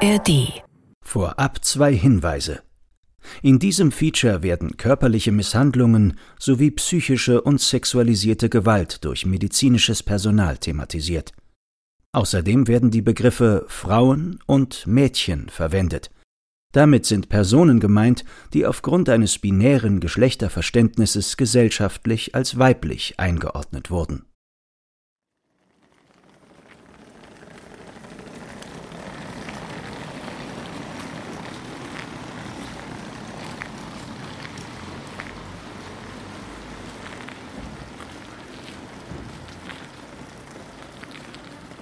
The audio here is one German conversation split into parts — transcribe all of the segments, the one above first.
ARD. Vorab zwei Hinweise. In diesem Feature werden körperliche Misshandlungen sowie psychische und sexualisierte Gewalt durch medizinisches Personal thematisiert. Außerdem werden die Begriffe Frauen und Mädchen verwendet. Damit sind Personen gemeint, die aufgrund eines binären Geschlechterverständnisses gesellschaftlich als weiblich eingeordnet wurden.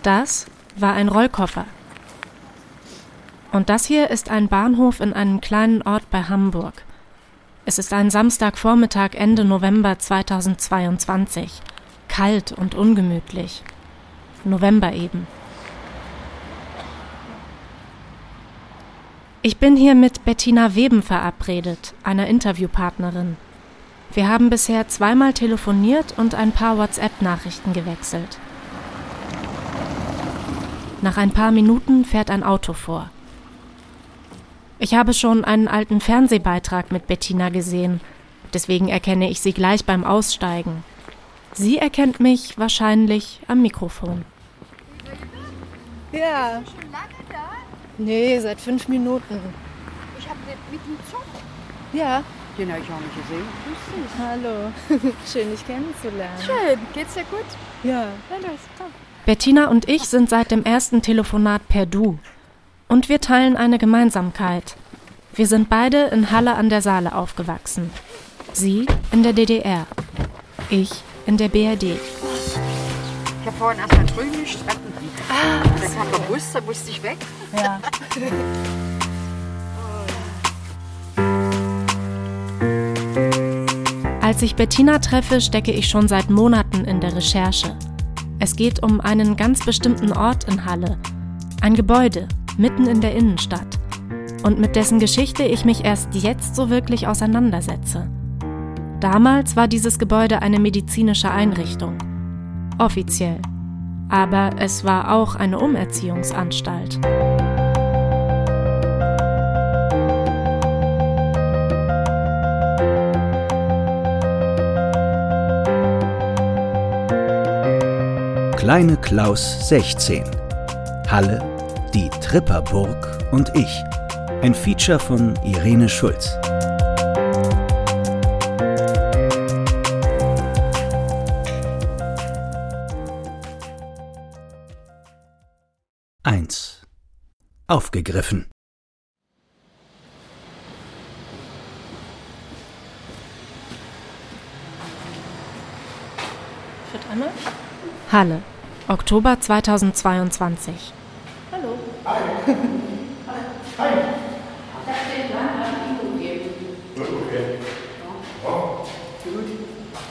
Das war ein Rollkoffer. Und das hier ist ein Bahnhof in einem kleinen Ort bei Hamburg. Es ist ein Samstagvormittag Ende November 2022. Kalt und ungemütlich. November eben. Ich bin hier mit Bettina Weben verabredet, einer Interviewpartnerin. Wir haben bisher zweimal telefoniert und ein paar WhatsApp-Nachrichten gewechselt. Nach ein paar Minuten fährt ein Auto vor. Ich habe schon einen alten Fernsehbeitrag mit Bettina gesehen, deswegen erkenne ich sie gleich beim Aussteigen. Sie erkennt mich wahrscheinlich am Mikrofon. Ja. Schon lange da? Nee, seit fünf Minuten. Ich habe mit dem Zug. Ja. Den habe ich auch nicht gesehen. Grüß dich. Hallo. Schön, dich kennenzulernen. Schön. Geht's dir gut? Ja. Na los, komm. Bettina und ich sind seit dem ersten Telefonat per Du. Und wir teilen eine Gemeinsamkeit. Wir sind beide in Halle an der Saale aufgewachsen. Sie in der DDR. Ich in der BRD. Ich habe vorhin erst mal drüben gestanden. Ah, da kam der Bus, da musste ich weg. Ja. Als ich Bettina treffe, stecke ich schon seit Monaten in der Recherche. Es geht um einen ganz bestimmten Ort in Halle. Ein Gebäude, mitten in der Innenstadt. Und mit dessen Geschichte ich mich erst jetzt so wirklich auseinandersetze. Damals war dieses Gebäude eine medizinische Einrichtung. Offiziell. Aber es war auch eine Umerziehungsanstalt. Kleine Klaus 16. Halle, die Tripperburg und ich. Ein Feature von Irene Schulz. Eins. Aufgegriffen. Halle, Oktober 2022.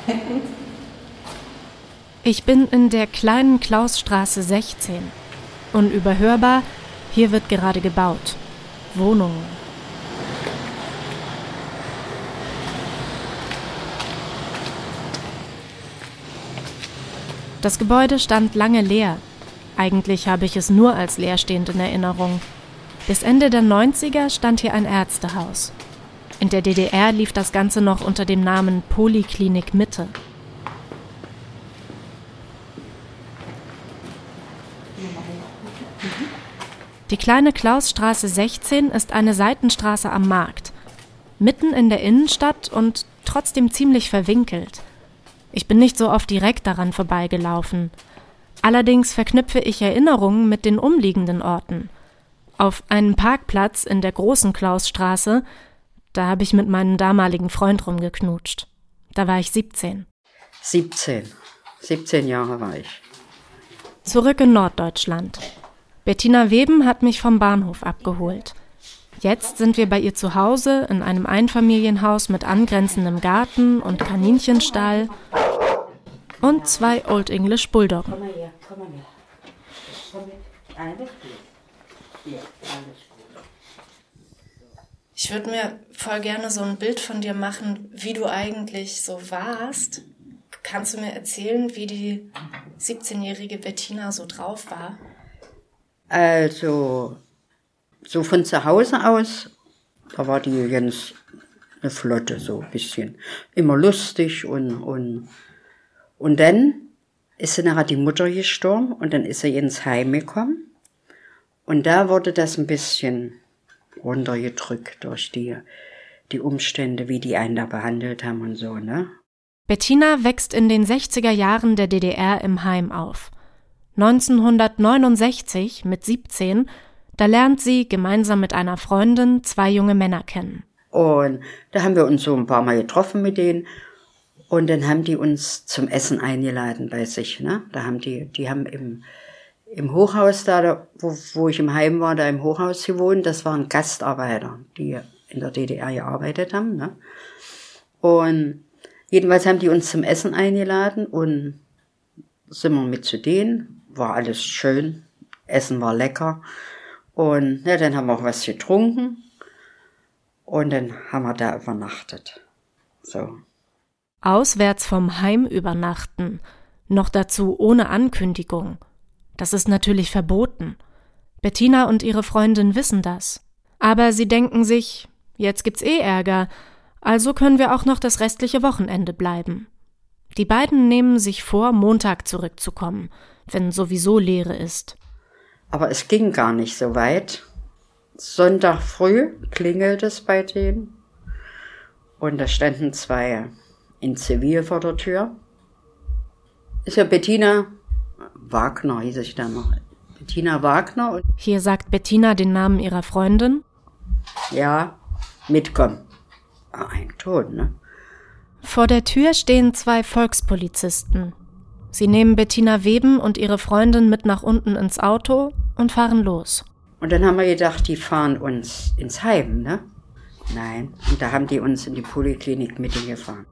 Ich bin in der kleinen Klausstraße 16. Unüberhörbar, hier wird gerade gebaut. Wohnungen. Das Gebäude stand lange leer. Eigentlich habe ich es nur als leerstehend in Erinnerung. Bis Ende der 90er stand hier ein Ärztehaus. In der DDR lief das Ganze noch unter dem Namen Poliklinik Mitte. Die kleine Klausstraße 16 ist eine Seitenstraße am Markt. Mitten in der Innenstadt und trotzdem ziemlich verwinkelt. Ich bin nicht so oft direkt daran vorbeigelaufen. Allerdings verknüpfe ich Erinnerungen mit den umliegenden Orten. Auf einem Parkplatz in der großen Klausstraße, da habe ich mit meinem damaligen Freund rumgeknutscht. Da war ich 17. 17. 17 Jahre war ich. Zurück in Norddeutschland. Bettina Weben hat mich vom Bahnhof abgeholt. Jetzt sind wir bei ihr zu Hause in einem Einfamilienhaus mit angrenzendem Garten und Kaninchenstall und zwei Old English Bulldoggen. Komm mal her, komm mal her. Komm mit. Alles gut. Ja, alles gut. Ich würde mir voll gerne so ein Bild von dir machen, wie du eigentlich so warst. Kannst du mir erzählen, wie die 17-jährige Bettina so drauf war? Also, so von zu Hause aus, da war die ganz eine Flotte, so ein bisschen. Immer lustig und, und, und dann ist sie nachher die Mutter gestorben und dann ist sie ins Heim gekommen. Und da wurde das ein bisschen runtergedrückt durch die, die Umstände, wie die einen da behandelt haben und so, ne? Bettina wächst in den 60er Jahren der DDR im Heim auf. 1969 mit 17, da lernt sie gemeinsam mit einer Freundin zwei junge Männer kennen. Und da haben wir uns so ein paar Mal getroffen mit denen. Und dann haben die uns zum Essen eingeladen bei sich. Ne? Da haben die, die haben im, im Hochhaus da, wo, wo ich im Heim war, da im Hochhaus gewohnt. Das waren Gastarbeiter, die in der DDR gearbeitet haben. Ne? Und jedenfalls haben die uns zum Essen eingeladen und sind wir mit zu denen. War alles schön. Essen war lecker. Und ja, dann haben wir auch was getrunken. Und dann haben wir da übernachtet. So. Auswärts vom Heim übernachten. Noch dazu ohne Ankündigung. Das ist natürlich verboten. Bettina und ihre Freundin wissen das. Aber sie denken sich, jetzt gibt's eh Ärger, also können wir auch noch das restliche Wochenende bleiben. Die beiden nehmen sich vor, Montag zurückzukommen, wenn sowieso Leere ist. Aber es ging gar nicht so weit. Sonntag früh klingelt es bei denen. Und da standen zwei in Zivil vor der Tür. Ist ja Bettina Wagner, hieß ich da noch. Bettina Wagner. Hier sagt Bettina den Namen ihrer Freundin. Ja, mitkommen. Ah, ein Tod, ne? Vor der Tür stehen zwei Volkspolizisten. Sie nehmen Bettina Weben und ihre Freundin mit nach unten ins Auto und fahren los. Und dann haben wir gedacht, die fahren uns ins Heim, ne? Nein. Und da haben die uns in die Poliklinik Mitte gefahren.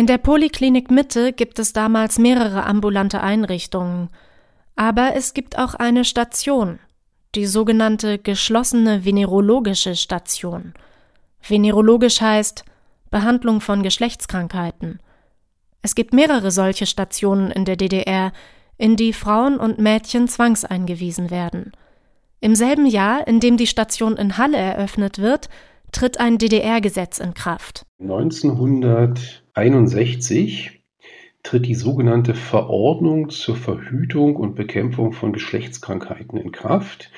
In der Poliklinik Mitte gibt es damals mehrere ambulante Einrichtungen. Aber es gibt auch eine Station, die sogenannte geschlossene venerologische Station. Venerologisch heißt Behandlung von Geschlechtskrankheiten. Es gibt mehrere solche Stationen in der DDR, in die Frauen und Mädchen zwangseingewiesen werden. Im selben Jahr, in dem die Station in Halle eröffnet wird, tritt ein DDR-Gesetz in Kraft. 1961 tritt die sogenannte Verordnung zur Verhütung und Bekämpfung von Geschlechtskrankheiten in Kraft,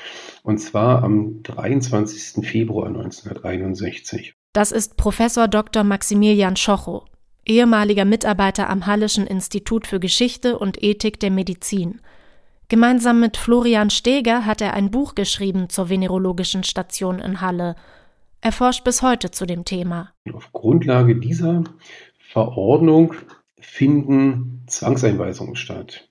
und zwar am 23. Februar 1961. Das ist Professor Dr. Maximilian Schochow ehemaliger Mitarbeiter am Hallischen Institut für Geschichte und Ethik der Medizin. Gemeinsam mit Florian Steger hat er ein Buch geschrieben zur venerologischen Station in Halle. Er forscht bis heute zu dem Thema. Auf Grundlage dieser Verordnung finden Zwangseinweisungen statt.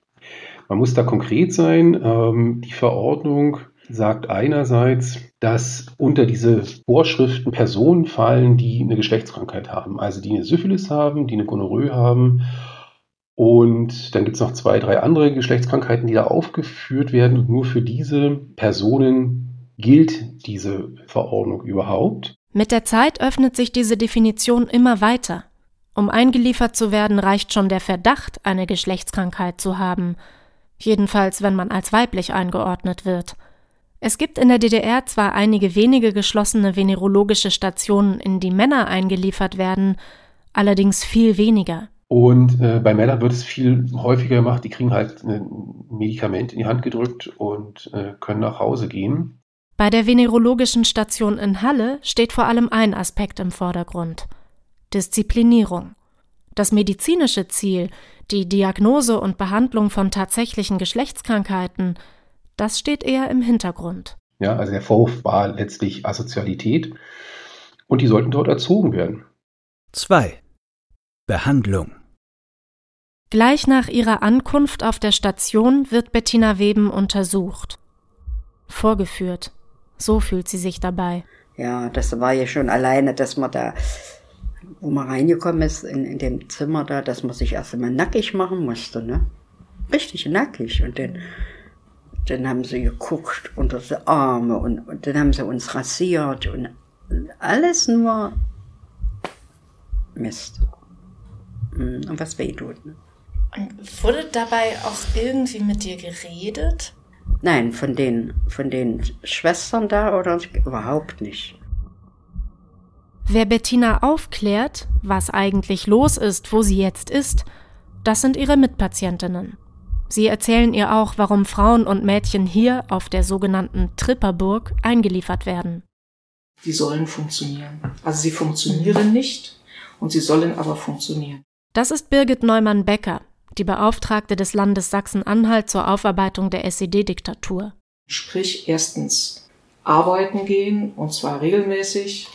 Man muss da konkret sein. Ähm, die Verordnung sagt einerseits, dass unter diese Vorschriften Personen fallen, die eine Geschlechtskrankheit haben, also die eine Syphilis haben, die eine Gonorrhoe haben. Und dann gibt es noch zwei, drei andere Geschlechtskrankheiten, die da aufgeführt werden. Und nur für diese Personen gilt diese Verordnung überhaupt. Mit der Zeit öffnet sich diese Definition immer weiter. Um eingeliefert zu werden, reicht schon der Verdacht, eine Geschlechtskrankheit zu haben. Jedenfalls, wenn man als weiblich eingeordnet wird. Es gibt in der DDR zwar einige wenige geschlossene venerologische Stationen, in die Männer eingeliefert werden, allerdings viel weniger. Und äh, bei Männern wird es viel häufiger gemacht, die kriegen halt ein Medikament in die Hand gedrückt und äh, können nach Hause gehen. Bei der venerologischen Station in Halle steht vor allem ein Aspekt im Vordergrund Disziplinierung. Das medizinische Ziel, die Diagnose und Behandlung von tatsächlichen Geschlechtskrankheiten, das steht eher im Hintergrund. Ja, also der Vorwurf war letztlich Asozialität und die sollten dort erzogen werden. 2. Behandlung Gleich nach ihrer Ankunft auf der Station wird Bettina Weben untersucht. Vorgeführt. So fühlt sie sich dabei. Ja, das war ja schon alleine, dass man da, wo man reingekommen ist, in, in dem Zimmer da, dass man sich erst einmal nackig machen musste, ne? Richtig nackig. Und dann dann haben sie geguckt unter die Arme und, und dann haben sie uns rasiert und alles nur Mist. Hm, und was weh tut. Ne? Und wurde dabei auch irgendwie mit dir geredet? Nein, von den, von den Schwestern da oder überhaupt nicht. Wer Bettina aufklärt, was eigentlich los ist, wo sie jetzt ist, das sind ihre Mitpatientinnen. Sie erzählen ihr auch, warum Frauen und Mädchen hier auf der sogenannten Tripperburg eingeliefert werden. Die sollen funktionieren. Also sie funktionieren nicht und sie sollen aber funktionieren. Das ist Birgit Neumann-Becker, die Beauftragte des Landes Sachsen-Anhalt zur Aufarbeitung der SED-Diktatur. Sprich, erstens arbeiten gehen, und zwar regelmäßig.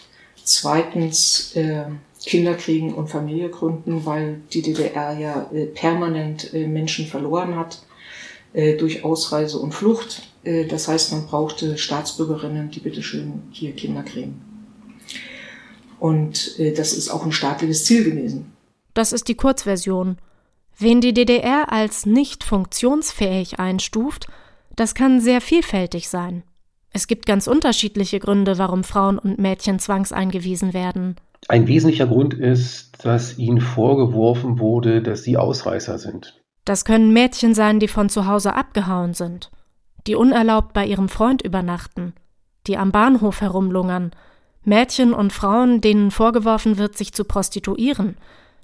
Zweitens äh, Kinder kriegen und Familie gründen, weil die DDR ja äh, permanent äh, Menschen verloren hat äh, durch Ausreise und Flucht. Äh, das heißt, man brauchte Staatsbürgerinnen, die bitteschön hier Kinder kriegen. Und äh, das ist auch ein staatliches Ziel gewesen. Das ist die Kurzversion. Wen die DDR als nicht funktionsfähig einstuft, das kann sehr vielfältig sein. Es gibt ganz unterschiedliche Gründe, warum Frauen und Mädchen zwangseingewiesen werden. Ein wesentlicher Grund ist, dass ihnen vorgeworfen wurde, dass sie Ausreißer sind. Das können Mädchen sein, die von zu Hause abgehauen sind, die unerlaubt bei ihrem Freund übernachten, die am Bahnhof herumlungern, Mädchen und Frauen, denen vorgeworfen wird, sich zu prostituieren,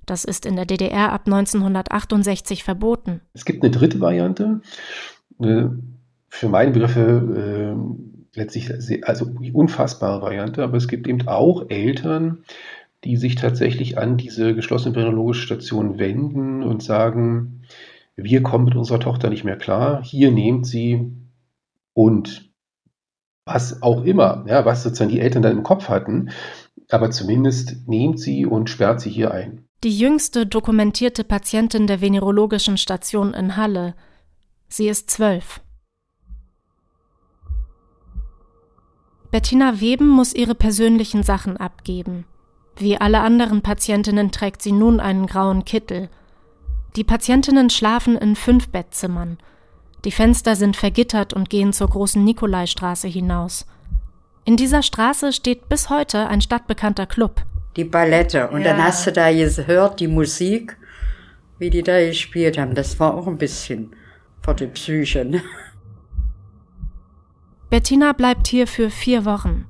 das ist in der DDR ab 1968 verboten. Es gibt eine dritte Variante, für meine Begriffe äh, letztlich also unfassbare Variante, aber es gibt eben auch Eltern, die sich tatsächlich an diese geschlossene phrenologische Station wenden und sagen, wir kommen mit unserer Tochter nicht mehr klar, hier nehmt sie und was auch immer, ja, was sozusagen die Eltern dann im Kopf hatten, aber zumindest nehmt sie und sperrt sie hier ein die jüngste dokumentierte Patientin der venerologischen Station in Halle. Sie ist zwölf. Bettina Weben muss ihre persönlichen Sachen abgeben. Wie alle anderen Patientinnen trägt sie nun einen grauen Kittel. Die Patientinnen schlafen in fünf Bettzimmern. Die Fenster sind vergittert und gehen zur großen Nikolaistraße hinaus. In dieser Straße steht bis heute ein stadtbekannter Club die Ballette. Und ja. dann hast du da gehört, die Musik, wie die da gespielt haben. Das war auch ein bisschen für die Psyche. Ne? Bettina bleibt hier für vier Wochen.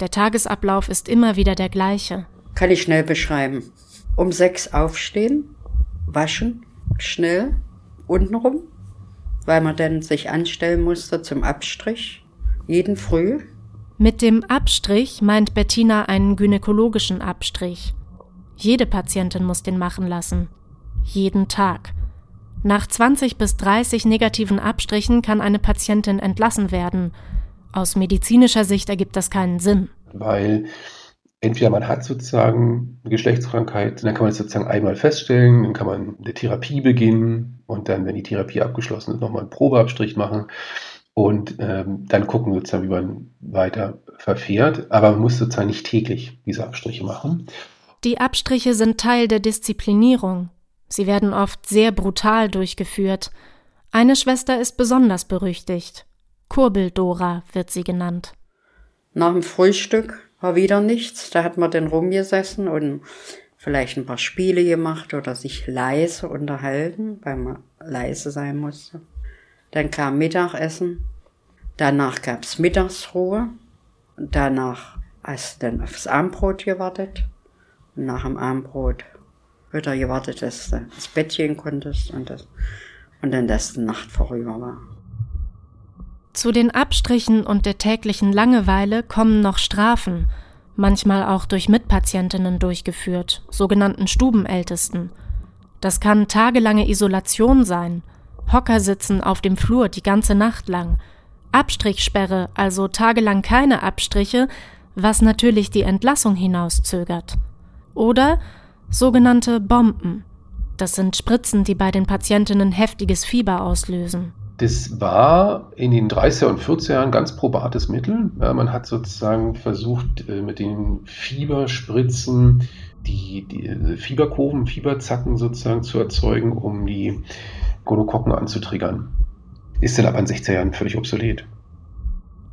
Der Tagesablauf ist immer wieder der gleiche. Kann ich schnell beschreiben. Um sechs aufstehen, waschen, schnell, untenrum, weil man dann sich anstellen musste zum Abstrich. Jeden Früh mit dem Abstrich meint Bettina einen gynäkologischen Abstrich. Jede Patientin muss den machen lassen. Jeden Tag. Nach 20 bis 30 negativen Abstrichen kann eine Patientin entlassen werden. Aus medizinischer Sicht ergibt das keinen Sinn. Weil entweder man hat sozusagen eine Geschlechtskrankheit, dann kann man es sozusagen einmal feststellen, dann kann man eine Therapie beginnen und dann, wenn die Therapie abgeschlossen ist, nochmal einen Probeabstrich machen und ähm, dann gucken sozusagen, wie man weiter verfährt. Aber man muss sozusagen nicht täglich diese Abstriche machen. Die Abstriche sind Teil der Disziplinierung. Sie werden oft sehr brutal durchgeführt. Eine Schwester ist besonders berüchtigt. Kurbeldora wird sie genannt. Nach dem Frühstück war wieder nichts. Da hat man dann rumgesessen und vielleicht ein paar Spiele gemacht oder sich leise unterhalten, weil man leise sein musste. Dann kam Mittagessen. Danach gab's Mittagsruhe. Danach hast du dann aufs Abendbrot gewartet. Nach dem Abendbrot wieder gewartet, dass du ins Bett gehen konntest und, das, und dann, dass die Nacht vorüber war. Zu den Abstrichen und der täglichen Langeweile kommen noch Strafen, manchmal auch durch Mitpatientinnen durchgeführt, sogenannten Stubenältesten. Das kann tagelange Isolation sein – Hocker sitzen auf dem Flur die ganze Nacht lang. Abstrichsperre, also tagelang keine Abstriche, was natürlich die Entlassung hinauszögert. Oder sogenannte Bomben. Das sind Spritzen, die bei den Patientinnen heftiges Fieber auslösen. Das war in den 30er und 40er Jahren ganz probates Mittel. Man hat sozusagen versucht, äh, mit den Fieberspritzen die, die Fieberkurven, Fieberzacken sozusagen zu erzeugen, um die Gonokokken anzutriggern. Ist dann aber in 60er Jahren völlig obsolet.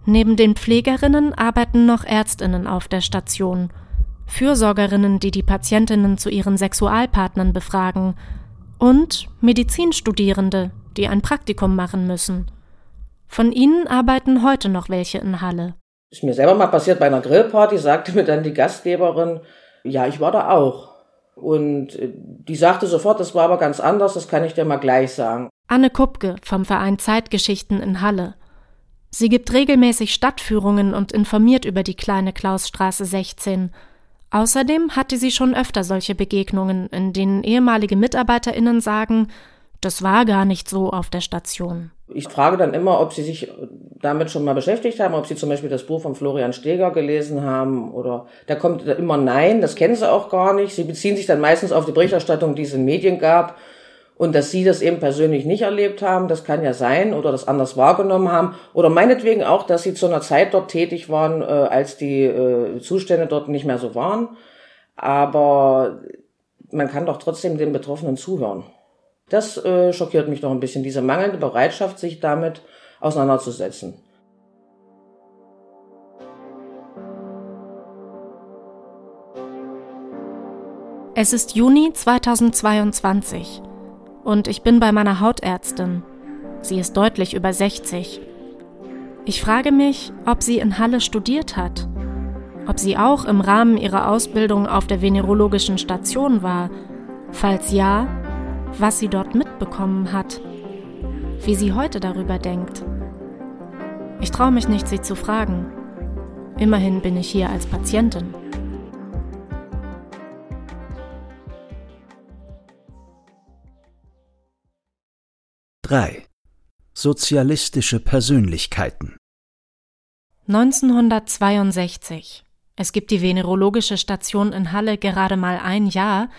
Neben den Pflegerinnen arbeiten noch Ärztinnen auf der Station, Fürsorgerinnen, die die Patientinnen zu ihren Sexualpartnern befragen, und Medizinstudierende, die ein Praktikum machen müssen. Von ihnen arbeiten heute noch welche in Halle. Ist mir selber mal passiert bei einer Grillparty, sagte mir dann die Gastgeberin, ja, ich war da auch. Und äh, die sagte sofort, das war aber ganz anders, das kann ich dir mal gleich sagen. Anne Kupke vom Verein Zeitgeschichten in Halle. Sie gibt regelmäßig Stadtführungen und informiert über die kleine Klausstraße 16. Außerdem hatte sie schon öfter solche Begegnungen, in denen ehemalige MitarbeiterInnen sagen, das war gar nicht so auf der Station. Ich frage dann immer, ob Sie sich damit schon mal beschäftigt haben, ob Sie zum Beispiel das Buch von Florian Steger gelesen haben oder da kommt immer Nein, das kennen Sie auch gar nicht. Sie beziehen sich dann meistens auf die Berichterstattung, die es in Medien gab und dass Sie das eben persönlich nicht erlebt haben, das kann ja sein oder das anders wahrgenommen haben oder meinetwegen auch, dass Sie zu einer Zeit dort tätig waren, äh, als die äh, Zustände dort nicht mehr so waren. Aber man kann doch trotzdem den Betroffenen zuhören. Das äh, schockiert mich doch ein bisschen, diese mangelnde Bereitschaft, sich damit auseinanderzusetzen. Es ist Juni 2022 und ich bin bei meiner Hautärztin. Sie ist deutlich über 60. Ich frage mich, ob sie in Halle studiert hat, ob sie auch im Rahmen ihrer Ausbildung auf der venerologischen Station war. Falls ja, was sie dort mitbekommen hat, wie sie heute darüber denkt. Ich traue mich nicht, sie zu fragen. Immerhin bin ich hier als Patientin. Drei Sozialistische Persönlichkeiten 1962. Es gibt die venerologische Station in Halle gerade mal ein Jahr,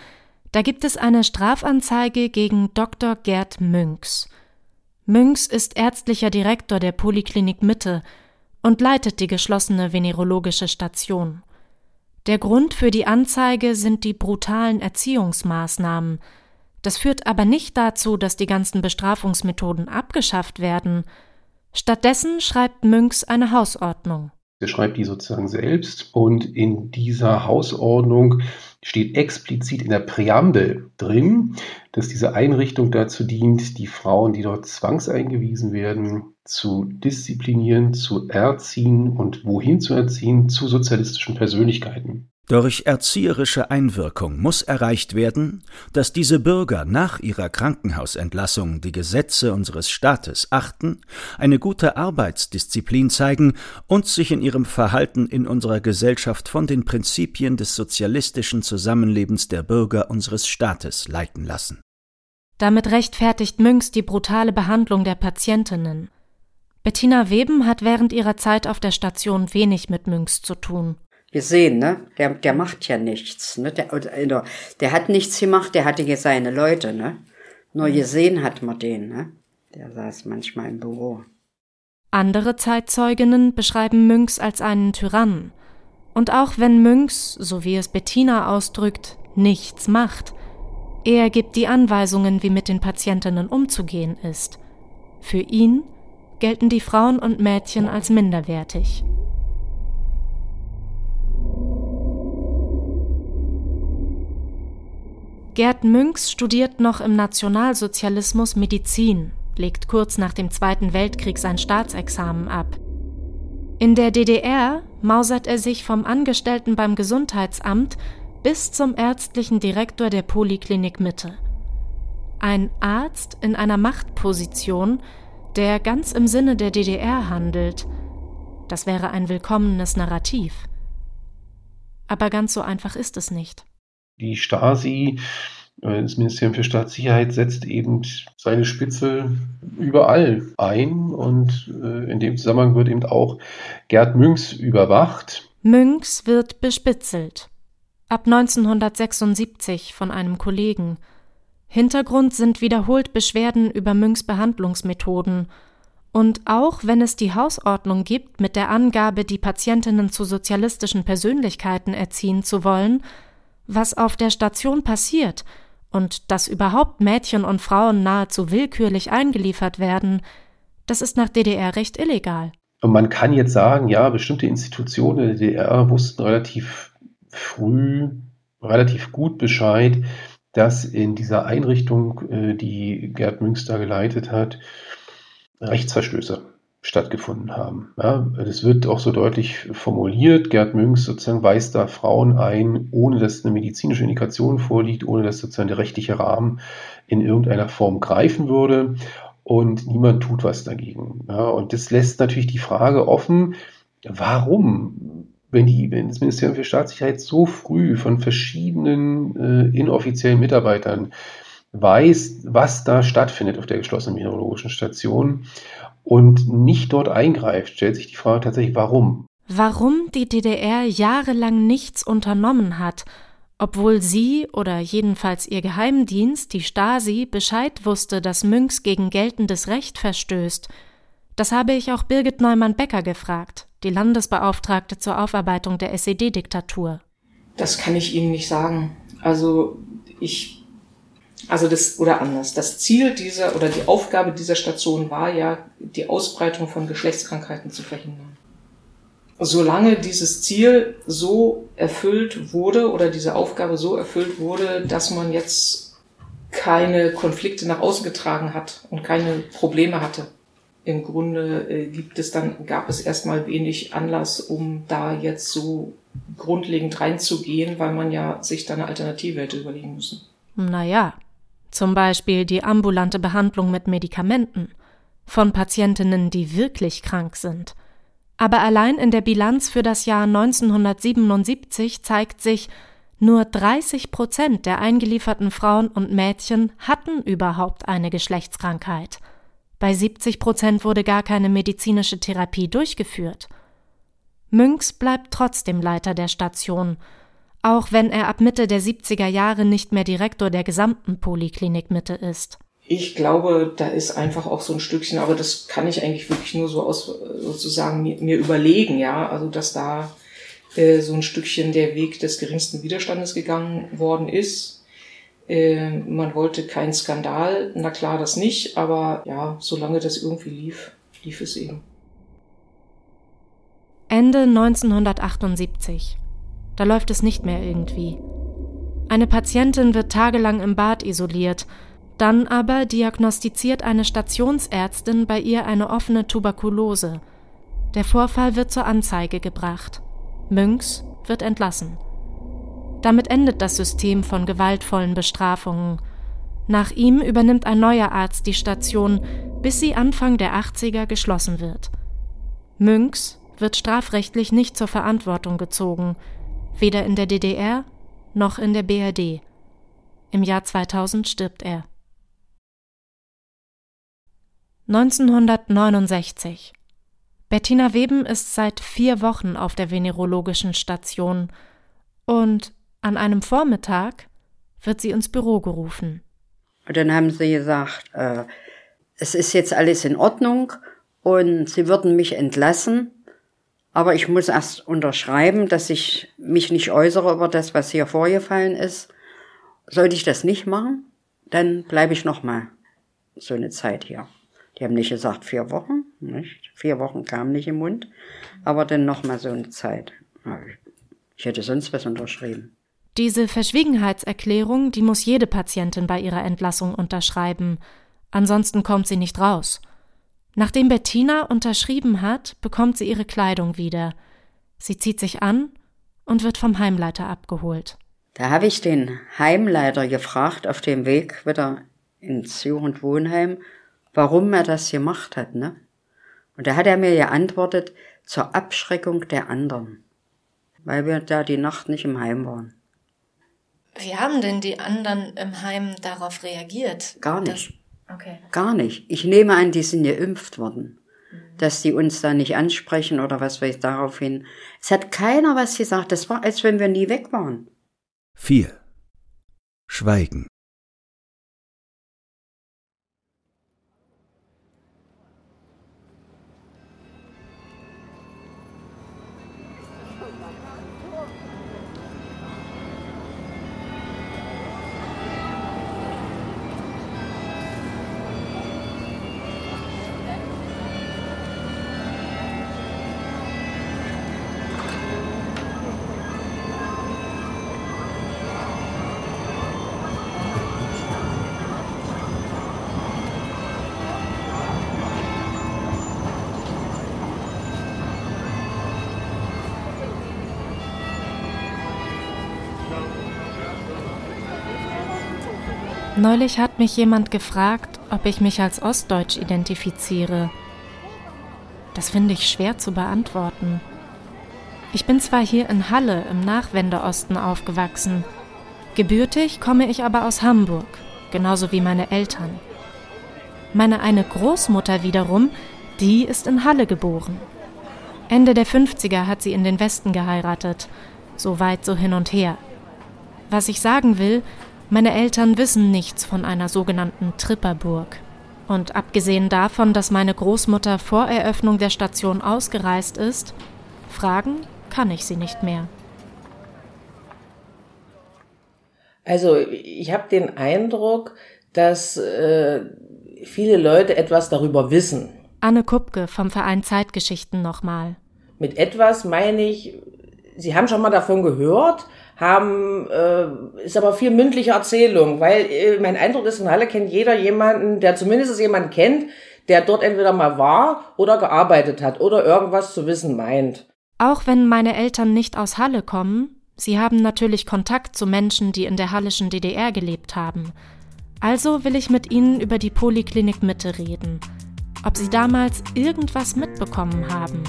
da gibt es eine Strafanzeige gegen Dr. Gerd Münks. Münks ist ärztlicher Direktor der Poliklinik Mitte und leitet die geschlossene venerologische Station. Der Grund für die Anzeige sind die brutalen Erziehungsmaßnahmen. Das führt aber nicht dazu, dass die ganzen Bestrafungsmethoden abgeschafft werden. Stattdessen schreibt Münks eine Hausordnung. Er schreibt die sozusagen selbst und in dieser Hausordnung steht explizit in der Präambel drin, dass diese Einrichtung dazu dient, die Frauen, die dort zwangseingewiesen werden, zu disziplinieren, zu erziehen und wohin zu erziehen, zu sozialistischen Persönlichkeiten. Durch erzieherische Einwirkung muss erreicht werden, dass diese Bürger nach ihrer Krankenhausentlassung die Gesetze unseres Staates achten, eine gute Arbeitsdisziplin zeigen und sich in ihrem Verhalten in unserer Gesellschaft von den Prinzipien des sozialistischen Zusammenlebens der Bürger unseres Staates leiten lassen. Damit rechtfertigt Münks die brutale Behandlung der Patientinnen. Bettina Weben hat während ihrer Zeit auf der Station wenig mit Münks zu tun gesehen, ne? Der, der macht ja nichts, ne? Der, der, der hat nichts gemacht, der hatte hier seine Leute, ne? Nur gesehen hat man den, ne? Der saß manchmal im Büro. Andere Zeitzeuginnen beschreiben Münks als einen Tyrannen. Und auch wenn Münks, so wie es Bettina ausdrückt, nichts macht, er gibt die Anweisungen, wie mit den Patientinnen umzugehen ist. Für ihn gelten die Frauen und Mädchen als minderwertig. Gerd Münks studiert noch im Nationalsozialismus Medizin, legt kurz nach dem Zweiten Weltkrieg sein Staatsexamen ab. In der DDR mausert er sich vom Angestellten beim Gesundheitsamt bis zum ärztlichen Direktor der Poliklinik Mitte. Ein Arzt in einer Machtposition, der ganz im Sinne der DDR handelt. Das wäre ein willkommenes Narrativ. Aber ganz so einfach ist es nicht. Die Stasi, äh, das Ministerium für Staatssicherheit, setzt eben seine Spitze überall ein und äh, in dem Zusammenhang wird eben auch Gerd Münks überwacht. Münks wird bespitzelt. Ab 1976 von einem Kollegen. Hintergrund sind wiederholt Beschwerden über Münks Behandlungsmethoden. Und auch wenn es die Hausordnung gibt, mit der Angabe, die Patientinnen zu sozialistischen Persönlichkeiten erziehen zu wollen, was auf der Station passiert und dass überhaupt Mädchen und Frauen nahezu willkürlich eingeliefert werden, das ist nach DDR-Recht illegal. Und man kann jetzt sagen, ja, bestimmte Institutionen der DDR wussten relativ früh, relativ gut Bescheid, dass in dieser Einrichtung, äh, die Gerd Münster geleitet hat, Rechtsverstöße stattgefunden haben. Ja, das wird auch so deutlich formuliert. Gerd Münks sozusagen weist da Frauen ein, ohne dass eine medizinische Indikation vorliegt, ohne dass sozusagen der rechtliche Rahmen in irgendeiner Form greifen würde und niemand tut was dagegen. Ja, und das lässt natürlich die Frage offen, warum, wenn, die, wenn das Ministerium für Staatssicherheit so früh von verschiedenen äh, inoffiziellen Mitarbeitern weiß, was da stattfindet auf der geschlossenen meteorologischen Station und nicht dort eingreift, stellt sich die Frage tatsächlich, warum. Warum die DDR jahrelang nichts unternommen hat, obwohl sie oder jedenfalls ihr Geheimdienst, die Stasi, Bescheid wusste, dass Münks gegen geltendes Recht verstößt. Das habe ich auch Birgit Neumann-Becker gefragt, die Landesbeauftragte zur Aufarbeitung der SED-Diktatur. Das kann ich Ihnen nicht sagen. Also ich also das, oder anders. Das Ziel dieser oder die Aufgabe dieser Station war ja, die Ausbreitung von Geschlechtskrankheiten zu verhindern. Solange dieses Ziel so erfüllt wurde oder diese Aufgabe so erfüllt wurde, dass man jetzt keine Konflikte nach außen getragen hat und keine Probleme hatte. Im Grunde äh, gibt es dann, gab es erstmal wenig Anlass, um da jetzt so grundlegend reinzugehen, weil man ja sich da eine Alternative hätte überlegen müssen. Naja, zum Beispiel die ambulante Behandlung mit Medikamenten von Patientinnen, die wirklich krank sind. Aber allein in der Bilanz für das Jahr 1977 zeigt sich, nur 30 Prozent der eingelieferten Frauen und Mädchen hatten überhaupt eine Geschlechtskrankheit. Bei 70 Prozent wurde gar keine medizinische Therapie durchgeführt. Münks bleibt trotzdem Leiter der Station auch wenn er ab Mitte der 70er Jahre nicht mehr Direktor der gesamten Poliklinik Mitte ist. Ich glaube, da ist einfach auch so ein Stückchen, aber das kann ich eigentlich wirklich nur so aus sozusagen mir, mir überlegen, ja, also dass da äh, so ein Stückchen der Weg des geringsten Widerstandes gegangen worden ist. Äh, man wollte keinen Skandal, na klar, das nicht, aber ja, solange das irgendwie lief, lief es eben. Ende 1978. Da läuft es nicht mehr irgendwie. Eine Patientin wird tagelang im Bad isoliert, dann aber diagnostiziert eine Stationsärztin bei ihr eine offene Tuberkulose. Der Vorfall wird zur Anzeige gebracht. Münks wird entlassen. Damit endet das System von gewaltvollen Bestrafungen. Nach ihm übernimmt ein neuer Arzt die Station, bis sie Anfang der 80er geschlossen wird. Münks wird strafrechtlich nicht zur Verantwortung gezogen, weder in der DDR noch in der BRD. Im Jahr 2000 stirbt er. 1969. Bettina Weben ist seit vier Wochen auf der venerologischen Station und an einem Vormittag wird sie ins Büro gerufen. Und dann haben sie gesagt, äh, es ist jetzt alles in Ordnung und sie würden mich entlassen aber ich muss erst unterschreiben, dass ich mich nicht äußere über das, was hier vorgefallen ist. Sollte ich das nicht machen, dann bleibe ich noch mal so eine Zeit hier. Die haben nicht gesagt vier Wochen, nicht? Vier Wochen kam nicht im Mund, aber dann noch mal so eine Zeit. Ich hätte sonst was unterschrieben. Diese Verschwiegenheitserklärung, die muss jede Patientin bei ihrer Entlassung unterschreiben. Ansonsten kommt sie nicht raus. Nachdem Bettina unterschrieben hat, bekommt sie ihre Kleidung wieder. Sie zieht sich an und wird vom Heimleiter abgeholt. Da habe ich den Heimleiter gefragt auf dem Weg wieder ins Jugendwohnheim, warum er das gemacht hat, ne? Und da hat er mir geantwortet, zur Abschreckung der anderen, weil wir da die Nacht nicht im Heim waren. Wie haben denn die anderen im Heim darauf reagiert? Gar nicht. Okay. Gar nicht. Ich nehme an, die sind geimpft worden. Mhm. Dass die uns da nicht ansprechen oder was weiß ich daraufhin. Es hat keiner was gesagt. Das war, als wenn wir nie weg waren. 4. Schweigen. Neulich hat mich jemand gefragt, ob ich mich als Ostdeutsch identifiziere. Das finde ich schwer zu beantworten. Ich bin zwar hier in Halle im Nachwendeosten aufgewachsen, gebürtig komme ich aber aus Hamburg, genauso wie meine Eltern. Meine eine Großmutter wiederum, die ist in Halle geboren. Ende der 50er hat sie in den Westen geheiratet, so weit so hin und her. Was ich sagen will, meine Eltern wissen nichts von einer sogenannten Tripperburg. Und abgesehen davon, dass meine Großmutter vor Eröffnung der Station ausgereist ist, fragen kann ich sie nicht mehr. Also ich habe den Eindruck, dass äh, viele Leute etwas darüber wissen. Anne Kupke vom Verein Zeitgeschichten nochmal. Mit etwas meine ich, Sie haben schon mal davon gehört, haben, äh, ist aber viel mündliche Erzählung, weil äh, mein Eindruck ist, in Halle kennt jeder jemanden, der zumindest jemanden kennt, der dort entweder mal war oder gearbeitet hat oder irgendwas zu wissen meint. Auch wenn meine Eltern nicht aus Halle kommen, sie haben natürlich Kontakt zu Menschen, die in der hallischen DDR gelebt haben. Also will ich mit ihnen über die Poliklinik Mitte reden. Ob sie damals irgendwas mitbekommen haben.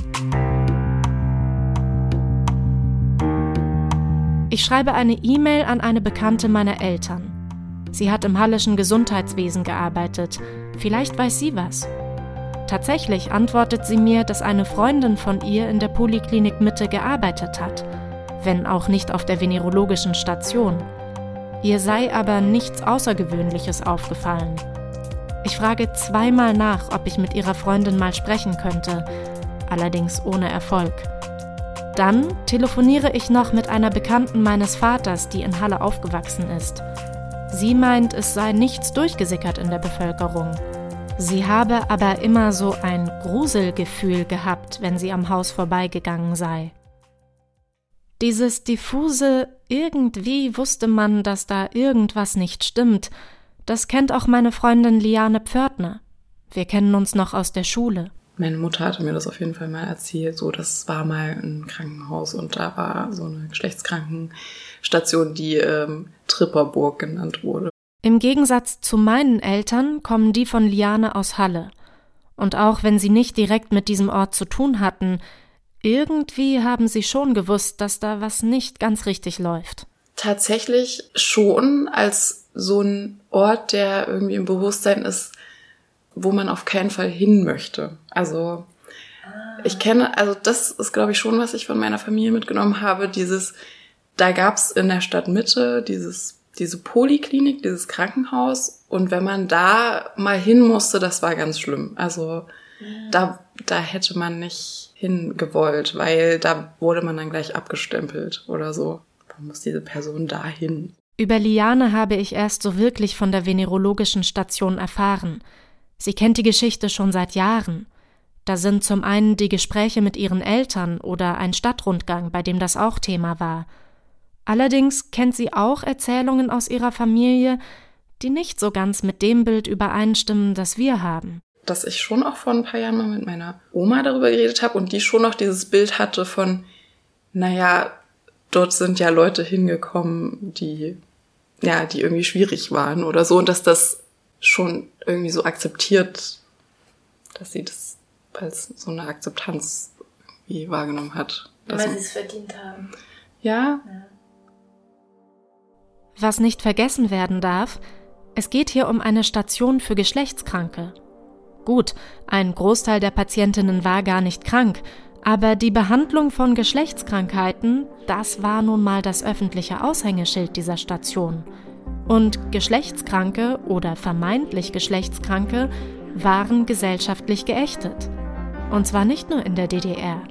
Ich schreibe eine E-Mail an eine Bekannte meiner Eltern. Sie hat im hallischen Gesundheitswesen gearbeitet. Vielleicht weiß sie was. Tatsächlich antwortet sie mir, dass eine Freundin von ihr in der Poliklinik Mitte gearbeitet hat, wenn auch nicht auf der venerologischen Station. Ihr sei aber nichts Außergewöhnliches aufgefallen. Ich frage zweimal nach, ob ich mit ihrer Freundin mal sprechen könnte, allerdings ohne Erfolg. Dann telefoniere ich noch mit einer Bekannten meines Vaters, die in Halle aufgewachsen ist. Sie meint, es sei nichts durchgesickert in der Bevölkerung. Sie habe aber immer so ein Gruselgefühl gehabt, wenn sie am Haus vorbeigegangen sei. Dieses diffuse irgendwie wusste man, dass da irgendwas nicht stimmt, das kennt auch meine Freundin Liane Pförtner. Wir kennen uns noch aus der Schule. Meine Mutter hatte mir das auf jeden Fall mal erzählt. So, das war mal ein Krankenhaus und da war so eine Geschlechtskrankenstation, die ähm, Tripperburg genannt wurde. Im Gegensatz zu meinen Eltern kommen die von Liane aus Halle. Und auch wenn sie nicht direkt mit diesem Ort zu tun hatten, irgendwie haben sie schon gewusst, dass da was nicht ganz richtig läuft. Tatsächlich schon als so ein Ort, der irgendwie im Bewusstsein ist, wo man auf keinen Fall hin möchte. Also ich kenne, also das ist, glaube ich, schon, was ich von meiner Familie mitgenommen habe. Dieses, da gab's in der Stadtmitte dieses, diese Poliklinik, dieses Krankenhaus. Und wenn man da mal hin musste, das war ganz schlimm. Also da, da hätte man nicht hingewollt, weil da wurde man dann gleich abgestempelt oder so. Warum muss diese Person da hin? Über Liane habe ich erst so wirklich von der venerologischen Station erfahren. Sie kennt die Geschichte schon seit Jahren. Da sind zum einen die Gespräche mit ihren Eltern oder ein Stadtrundgang, bei dem das auch Thema war. Allerdings kennt sie auch Erzählungen aus ihrer Familie, die nicht so ganz mit dem Bild übereinstimmen, das wir haben. Dass ich schon auch vor ein paar Jahren mal mit meiner Oma darüber geredet habe und die schon noch dieses Bild hatte von, naja, dort sind ja Leute hingekommen, die, ja, die irgendwie schwierig waren oder so und dass das schon irgendwie so akzeptiert, dass sie das als so eine Akzeptanz irgendwie wahrgenommen hat. Weil sie es verdient haben. Ja. ja. Was nicht vergessen werden darf, es geht hier um eine Station für Geschlechtskranke. Gut, ein Großteil der Patientinnen war gar nicht krank, aber die Behandlung von Geschlechtskrankheiten, das war nun mal das öffentliche Aushängeschild dieser Station. Und Geschlechtskranke oder vermeintlich Geschlechtskranke waren gesellschaftlich geächtet. Und zwar nicht nur in der DDR.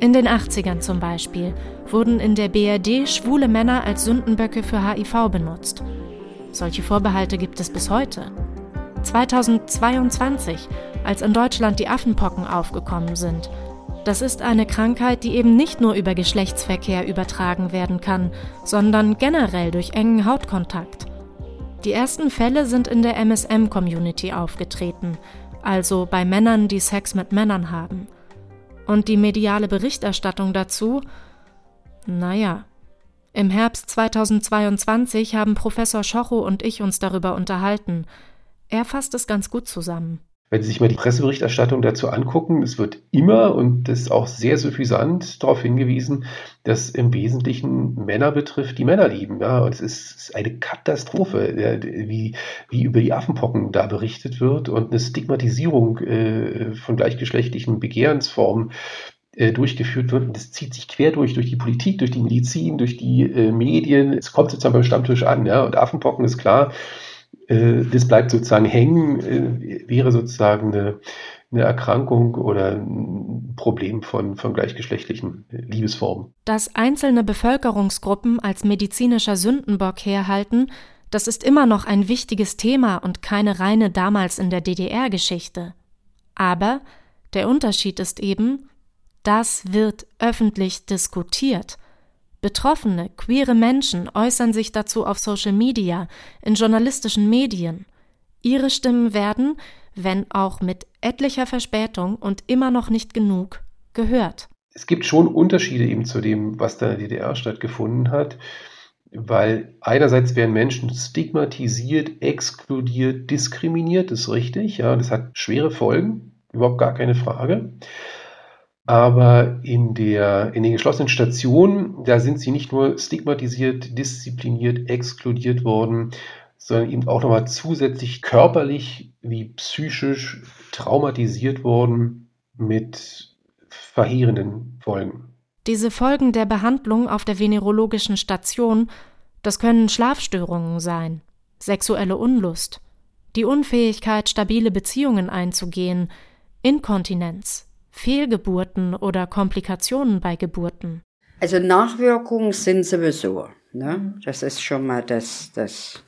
In den 80ern zum Beispiel wurden in der BRD schwule Männer als Sündenböcke für HIV benutzt. Solche Vorbehalte gibt es bis heute. 2022, als in Deutschland die Affenpocken aufgekommen sind, das ist eine Krankheit, die eben nicht nur über Geschlechtsverkehr übertragen werden kann, sondern generell durch engen Hautkontakt. Die ersten Fälle sind in der MSM-Community aufgetreten, also bei Männern, die Sex mit Männern haben. Und die mediale Berichterstattung dazu, naja, Im Herbst 2022 haben Professor Schocho und ich uns darüber unterhalten. Er fasst es ganz gut zusammen. Wenn Sie sich mal die Presseberichterstattung dazu angucken, es wird immer und das ist auch sehr suffisant darauf hingewiesen, dass im Wesentlichen Männer betrifft, die Männer lieben. Ja, und es ist eine Katastrophe, wie, wie über die Affenpocken da berichtet wird und eine Stigmatisierung äh, von gleichgeschlechtlichen Begehrensformen äh, durchgeführt wird. Und das zieht sich quer durch, durch die Politik, durch die Medizin, durch die äh, Medien. Es kommt sozusagen beim Stammtisch an. Ja, und Affenpocken ist klar das bleibt sozusagen hängen, äh, wäre sozusagen eine, eine Erkrankung oder ein Problem von, von gleichgeschlechtlichen Liebesformen. Dass einzelne Bevölkerungsgruppen als medizinischer Sündenbock herhalten, das ist immer noch ein wichtiges Thema und keine reine damals in der DDR-Geschichte. Aber der Unterschied ist eben, das wird öffentlich diskutiert. Betroffene, queere Menschen äußern sich dazu auf Social Media, in journalistischen Medien. Ihre Stimmen werden, wenn auch mit etlicher Verspätung und immer noch nicht genug, gehört. Es gibt schon Unterschiede eben zu dem, was da in der DDR stattgefunden hat, weil einerseits werden Menschen stigmatisiert, exkludiert, diskriminiert, das ist richtig, ja, das hat schwere Folgen, überhaupt gar keine Frage. Aber in, der, in den geschlossenen Stationen, da sind sie nicht nur stigmatisiert, diszipliniert, exkludiert worden, sondern eben auch nochmal zusätzlich körperlich wie psychisch traumatisiert worden mit verheerenden Folgen. Diese Folgen der Behandlung auf der venerologischen Station, das können Schlafstörungen sein, sexuelle Unlust, die Unfähigkeit, stabile Beziehungen einzugehen, Inkontinenz, Fehlgeburten oder Komplikationen bei Geburten? Also Nachwirkungen sind sowieso. Ne? Das ist schon mal das, das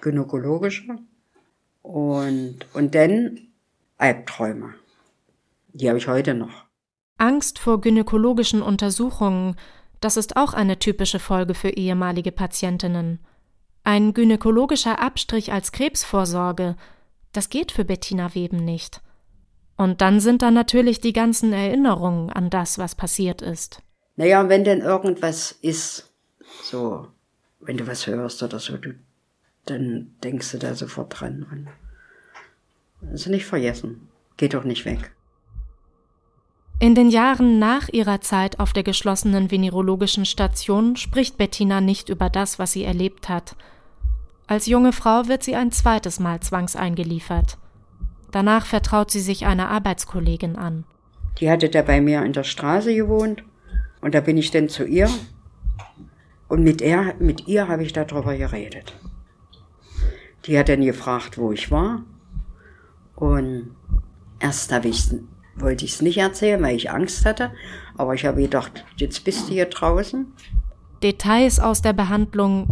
Gynäkologische. Und, und dann Albträume. Die habe ich heute noch. Angst vor gynäkologischen Untersuchungen, das ist auch eine typische Folge für ehemalige Patientinnen. Ein gynäkologischer Abstrich als Krebsvorsorge, das geht für Bettina Weben nicht. Und dann sind da natürlich die ganzen Erinnerungen an das, was passiert ist. Naja, wenn denn irgendwas ist, so, wenn du was hörst oder so, du, dann denkst du da sofort dran. Und also nicht vergessen. Geht doch nicht weg. In den Jahren nach ihrer Zeit auf der geschlossenen venerologischen Station spricht Bettina nicht über das, was sie erlebt hat. Als junge Frau wird sie ein zweites Mal zwangseingeliefert. Danach vertraut sie sich einer Arbeitskollegin an. Die hatte da bei mir in der Straße gewohnt und da bin ich dann zu ihr und mit, er, mit ihr habe ich darüber geredet. Die hat dann gefragt, wo ich war und erst habe ich wollte ich es nicht erzählen, weil ich Angst hatte, aber ich habe gedacht, jetzt bist du hier draußen. Details aus der Behandlung,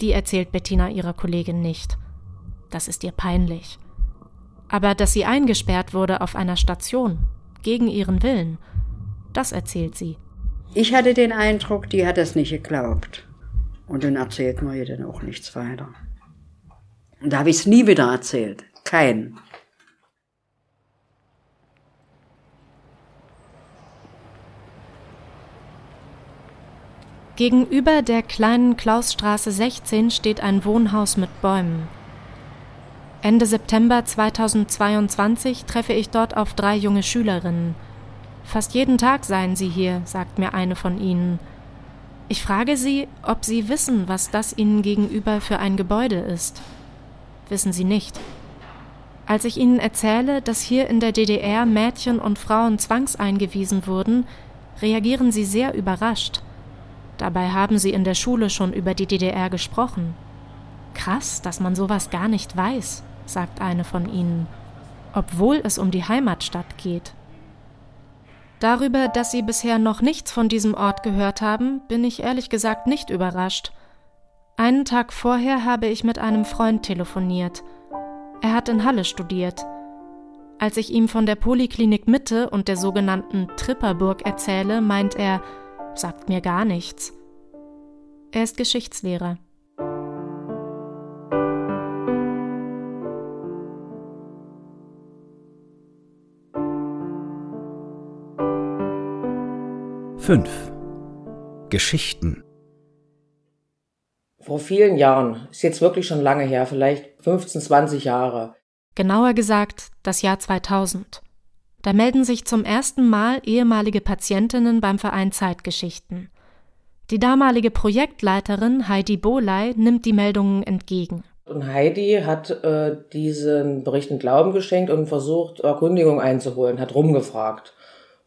die erzählt Bettina ihrer Kollegin nicht. Das ist ihr peinlich. Aber dass sie eingesperrt wurde auf einer Station, gegen ihren Willen, das erzählt sie. Ich hatte den Eindruck, die hat das nicht geglaubt. Und dann erzählt man ihr dann auch nichts weiter. Und da habe ich es nie wieder erzählt. Kein. Gegenüber der kleinen Klausstraße 16 steht ein Wohnhaus mit Bäumen. Ende September 2022 treffe ich dort auf drei junge Schülerinnen. Fast jeden Tag seien sie hier, sagt mir eine von ihnen. Ich frage sie, ob sie wissen, was das ihnen gegenüber für ein Gebäude ist. Wissen sie nicht. Als ich ihnen erzähle, dass hier in der DDR Mädchen und Frauen zwangseingewiesen wurden, reagieren sie sehr überrascht. Dabei haben sie in der Schule schon über die DDR gesprochen. Krass, dass man sowas gar nicht weiß sagt eine von ihnen, obwohl es um die Heimatstadt geht. Darüber, dass sie bisher noch nichts von diesem Ort gehört haben, bin ich ehrlich gesagt nicht überrascht. Einen Tag vorher habe ich mit einem Freund telefoniert. Er hat in Halle studiert. Als ich ihm von der Poliklinik Mitte und der sogenannten Tripperburg erzähle, meint er, sagt mir gar nichts. Er ist Geschichtslehrer. Fünf Geschichten Vor vielen Jahren, ist jetzt wirklich schon lange her, vielleicht 15, 20 Jahre. Genauer gesagt das Jahr 2000. Da melden sich zum ersten Mal ehemalige Patientinnen beim Verein Zeitgeschichten. Die damalige Projektleiterin Heidi Boley nimmt die Meldungen entgegen. Und Heidi hat äh, diesen Berichten Glauben geschenkt und versucht, Erkundigung einzuholen, hat rumgefragt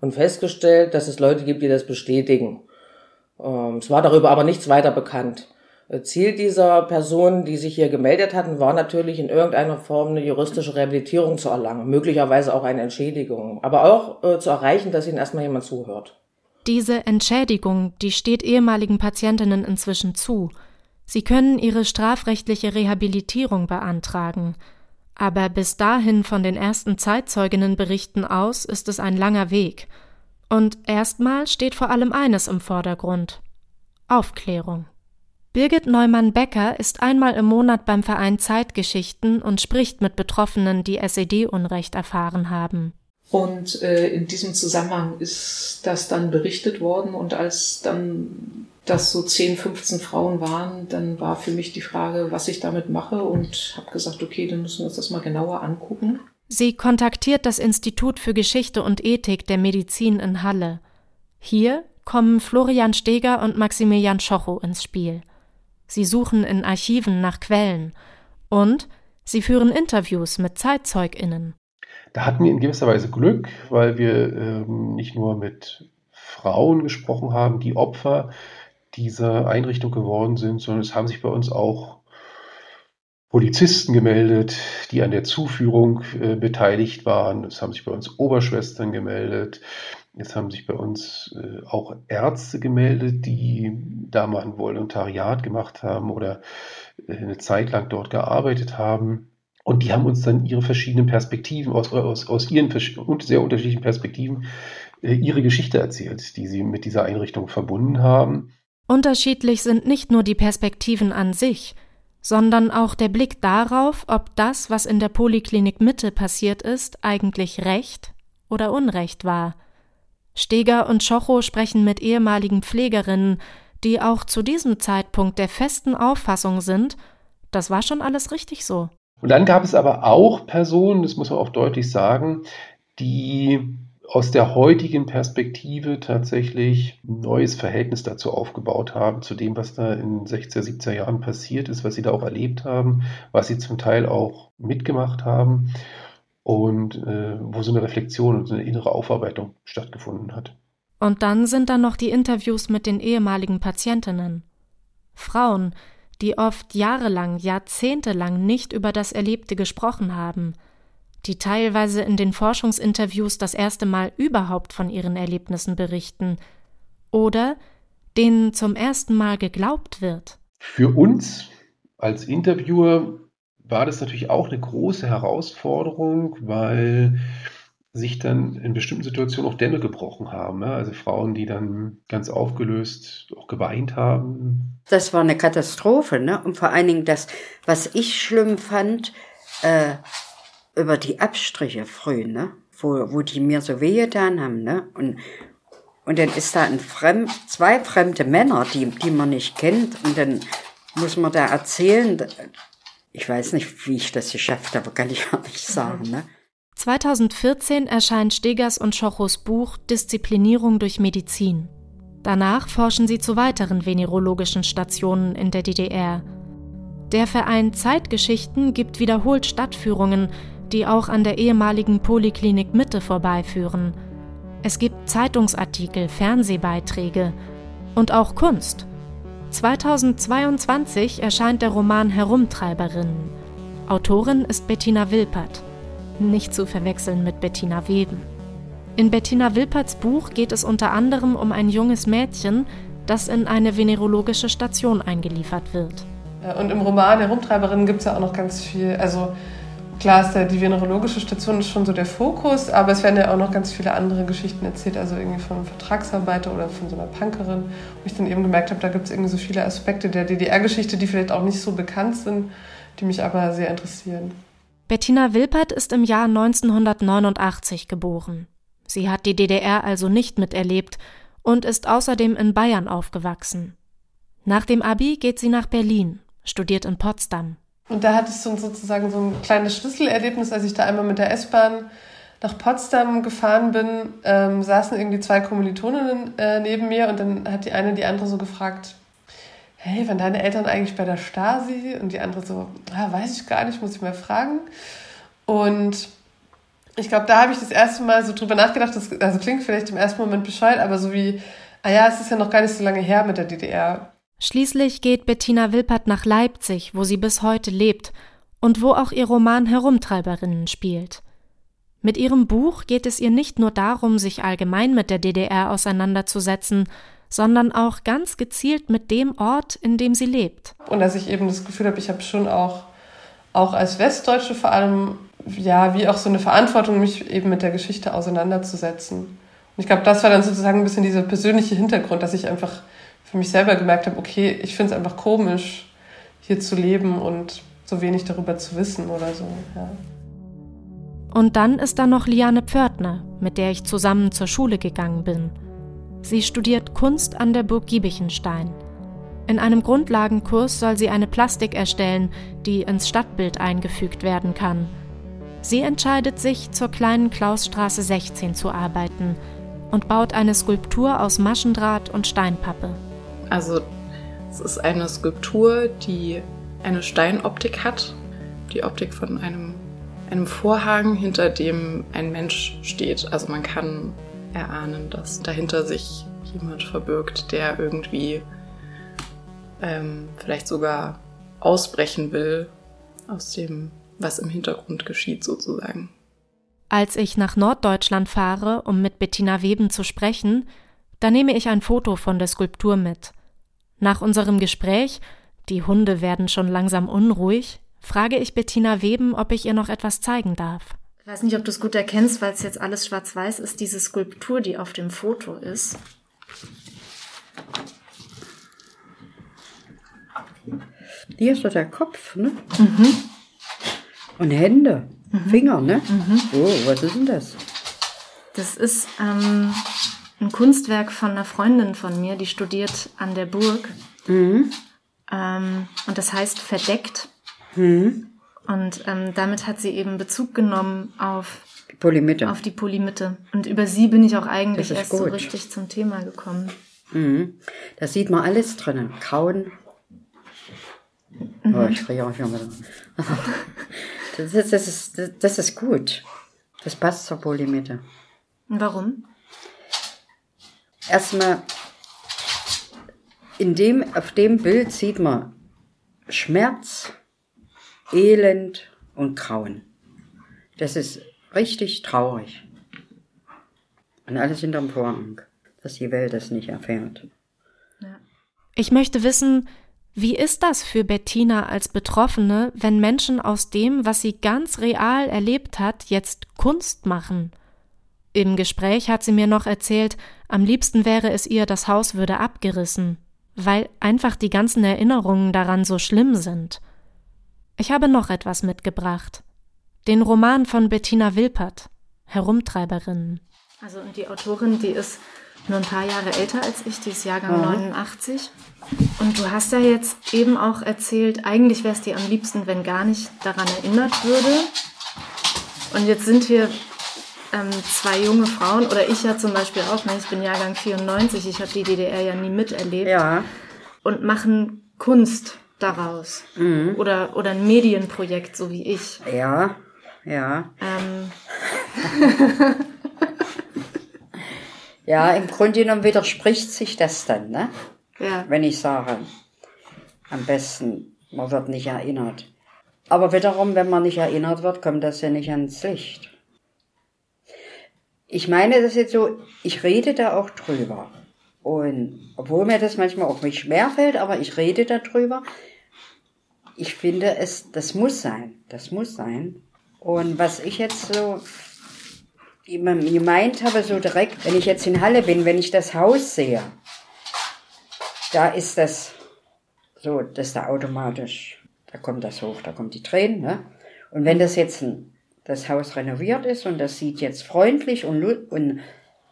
und festgestellt, dass es Leute gibt, die das bestätigen. Ähm, es war darüber aber nichts weiter bekannt. Ziel dieser Personen, die sich hier gemeldet hatten, war natürlich in irgendeiner Form eine juristische Rehabilitierung zu erlangen, möglicherweise auch eine Entschädigung, aber auch äh, zu erreichen, dass ihnen erstmal jemand zuhört. Diese Entschädigung, die steht ehemaligen Patientinnen inzwischen zu. Sie können ihre strafrechtliche Rehabilitierung beantragen. Aber bis dahin von den ersten Zeitzeuginnenberichten aus ist es ein langer Weg. Und erstmal steht vor allem eines im Vordergrund Aufklärung. Birgit Neumann-Becker ist einmal im Monat beim Verein Zeitgeschichten und spricht mit Betroffenen, die SED-Unrecht erfahren haben. Und äh, in diesem Zusammenhang ist das dann berichtet worden und als dann das so 10, 15 Frauen waren, dann war für mich die Frage, was ich damit mache und habe gesagt, okay, dann müssen wir uns das mal genauer angucken. Sie kontaktiert das Institut für Geschichte und Ethik der Medizin in Halle. Hier kommen Florian Steger und Maximilian Schochow ins Spiel. Sie suchen in Archiven nach Quellen und sie führen Interviews mit ZeitzeugInnen. Da hatten wir in gewisser Weise Glück, weil wir ähm, nicht nur mit Frauen gesprochen haben, die Opfer dieser Einrichtung geworden sind, sondern es haben sich bei uns auch Polizisten gemeldet, die an der Zuführung äh, beteiligt waren. Es haben sich bei uns Oberschwestern gemeldet. Jetzt haben sich bei uns äh, auch Ärzte gemeldet, die da mal ein Volontariat gemacht haben oder äh, eine Zeit lang dort gearbeitet haben. Und die haben uns dann ihre verschiedenen Perspektiven, aus, aus, aus ihren sehr unterschiedlichen Perspektiven, äh, ihre Geschichte erzählt, die sie mit dieser Einrichtung verbunden haben. Unterschiedlich sind nicht nur die Perspektiven an sich, sondern auch der Blick darauf, ob das, was in der Poliklinik Mitte passiert ist, eigentlich Recht oder Unrecht war. Steger und Schocho sprechen mit ehemaligen Pflegerinnen, die auch zu diesem Zeitpunkt der festen Auffassung sind, das war schon alles richtig so. Und dann gab es aber auch Personen, das muss man auch deutlich sagen, die aus der heutigen Perspektive tatsächlich ein neues Verhältnis dazu aufgebaut haben, zu dem, was da in 60er, 70er Jahren passiert ist, was sie da auch erlebt haben, was sie zum Teil auch mitgemacht haben und äh, wo so eine Reflexion und so eine innere Aufarbeitung stattgefunden hat. Und dann sind da noch die Interviews mit den ehemaligen Patientinnen. Frauen, die oft jahrelang, jahrzehntelang nicht über das Erlebte gesprochen haben, die teilweise in den Forschungsinterviews das erste Mal überhaupt von ihren Erlebnissen berichten oder denen zum ersten Mal geglaubt wird. Für uns als Interviewer war das natürlich auch eine große Herausforderung, weil sich dann in bestimmten Situationen auch Dämme gebrochen haben. Ne? Also Frauen, die dann ganz aufgelöst auch geweint haben. Das war eine Katastrophe. Ne? Und vor allen Dingen das, was ich schlimm fand, äh, über die Abstriche früh, ne? wo, wo die mir so wehgetan haben. Ne? Und, und dann ist da ein Fremd, zwei fremde Männer, die, die man nicht kennt. Und dann muss man da erzählen, ich weiß nicht, wie ich das geschafft habe, kann ich gar nicht sagen. Ne? 2014 erscheint Stegers und Schochos Buch Disziplinierung durch Medizin. Danach forschen sie zu weiteren venerologischen Stationen in der DDR. Der Verein Zeitgeschichten gibt wiederholt Stadtführungen, die auch an der ehemaligen Poliklinik Mitte vorbeiführen. Es gibt Zeitungsartikel, Fernsehbeiträge und auch Kunst. 2022 erscheint der Roman Herumtreiberinnen. Autorin ist Bettina Wilpert. Nicht zu verwechseln mit Bettina Weben. In Bettina Wilperts Buch geht es unter anderem um ein junges Mädchen, das in eine venerologische Station eingeliefert wird. Und im Roman Herumtreiberinnen gibt es ja auch noch ganz viel, also klar ist die venerologische Station ist schon so der Fokus, aber es werden ja auch noch ganz viele andere Geschichten erzählt, also irgendwie von einem Vertragsarbeiter oder von so einer Punkerin, wo ich dann eben gemerkt habe, da gibt es irgendwie so viele Aspekte der DDR-Geschichte, die vielleicht auch nicht so bekannt sind, die mich aber sehr interessieren. Bettina Wilpert ist im Jahr 1989 geboren. Sie hat die DDR also nicht miterlebt und ist außerdem in Bayern aufgewachsen. Nach dem Abi geht sie nach Berlin, studiert in Potsdam. Und da hatte ich so sozusagen so ein kleines Schlüsselerlebnis, als ich da einmal mit der S-Bahn nach Potsdam gefahren bin, ähm, saßen irgendwie zwei Kommilitoninnen äh, neben mir und dann hat die eine die andere so gefragt, hey, waren deine Eltern eigentlich bei der Stasi? Und die andere so, ah, weiß ich gar nicht, muss ich mal fragen. Und ich glaube, da habe ich das erste Mal so drüber nachgedacht, das also klingt vielleicht im ersten Moment bescheuert, aber so wie, ah ja, es ist ja noch gar nicht so lange her mit der DDR. Schließlich geht Bettina Wilpert nach Leipzig, wo sie bis heute lebt und wo auch ihr Roman Herumtreiberinnen spielt. Mit ihrem Buch geht es ihr nicht nur darum, sich allgemein mit der DDR auseinanderzusetzen, sondern auch ganz gezielt mit dem Ort, in dem sie lebt. Und dass ich eben das Gefühl habe, ich habe schon auch, auch als Westdeutsche vor allem, ja, wie auch so eine Verantwortung, mich eben mit der Geschichte auseinanderzusetzen. Und ich glaube, das war dann sozusagen ein bisschen dieser persönliche Hintergrund, dass ich einfach für mich selber gemerkt habe, okay, ich finde es einfach komisch, hier zu leben und so wenig darüber zu wissen oder so. Ja. Und dann ist da noch Liane Pförtner, mit der ich zusammen zur Schule gegangen bin. Sie studiert Kunst an der Burg Giebichenstein. In einem Grundlagenkurs soll sie eine Plastik erstellen, die ins Stadtbild eingefügt werden kann. Sie entscheidet sich, zur kleinen Klausstraße 16 zu arbeiten und baut eine Skulptur aus Maschendraht und Steinpappe. Also, es ist eine Skulptur, die eine Steinoptik hat, die Optik von einem einem Vorhang, hinter dem ein Mensch steht. Also man kann erahnen, dass dahinter sich jemand verbirgt, der irgendwie ähm, vielleicht sogar ausbrechen will aus dem, was im Hintergrund geschieht sozusagen. Als ich nach Norddeutschland fahre, um mit Bettina Weben zu sprechen, da nehme ich ein Foto von der Skulptur mit. Nach unserem Gespräch, die Hunde werden schon langsam unruhig, frage ich Bettina Weben, ob ich ihr noch etwas zeigen darf. Ich weiß nicht, ob du es gut erkennst, weil es jetzt alles schwarz-weiß ist, diese Skulptur, die auf dem Foto ist. Hier ist doch der Kopf, ne? Mhm. Und Hände, mhm. Finger, ne? Mhm. Oh, was ist denn das? Das ist ähm, ein Kunstwerk von einer Freundin von mir, die studiert an der Burg. Mhm. Ähm, und das heißt Verdeckt. Mhm. Und ähm, damit hat sie eben Bezug genommen auf die Polymitte. Auf die Polymitte. Und über sie bin ich auch eigentlich erst gut. so richtig zum Thema gekommen. Mhm. Da sieht man alles drinnen. Kauen. Mhm. Oh, ich kriege auch schon wieder. das, ist, das, ist, das ist gut. Das passt zur Polymitte. Warum? Erstmal, in dem, auf dem Bild sieht man Schmerz, Elend und Grauen. Das ist richtig traurig. Und alles hinterm Vorhang, dass die Welt das nicht erfährt. Ich möchte wissen, wie ist das für Bettina als Betroffene, wenn Menschen aus dem, was sie ganz real erlebt hat, jetzt Kunst machen? Im Gespräch hat sie mir noch erzählt, am liebsten wäre es ihr, das Haus würde abgerissen, weil einfach die ganzen Erinnerungen daran so schlimm sind. Ich habe noch etwas mitgebracht. Den Roman von Bettina Wilpert, Herumtreiberinnen. Also und die Autorin, die ist nur ein paar Jahre älter als ich, die ist Jahrgang mhm. 89. Und du hast ja jetzt eben auch erzählt, eigentlich wäre es dir am liebsten, wenn gar nicht daran erinnert würde. Und jetzt sind wir ähm, zwei junge Frauen, oder ich ja zum Beispiel auch, ne? ich bin Jahrgang 94, ich habe die DDR ja nie miterlebt. Ja. Und machen Kunst daraus. Mhm. Oder, oder ein Medienprojekt, so wie ich. Ja, ja. Ähm. ja, im Grunde genommen widerspricht sich das dann, ne? Ja. Wenn ich sage, am besten, man wird nicht erinnert. Aber wiederum, wenn man nicht erinnert wird, kommt das ja nicht ans Licht. Ich meine das jetzt so, ich rede da auch drüber. Und obwohl mir das manchmal auch nicht schwerfällt, aber ich rede darüber, ich finde es, das muss sein. Das muss sein. Und was ich jetzt so gemeint habe, so direkt, wenn ich jetzt in Halle bin, wenn ich das Haus sehe, da ist das so, das ist da automatisch, da kommt das hoch, da kommt die Tränen, ne? Und wenn das jetzt ein, das Haus renoviert ist und das sieht jetzt freundlich und, und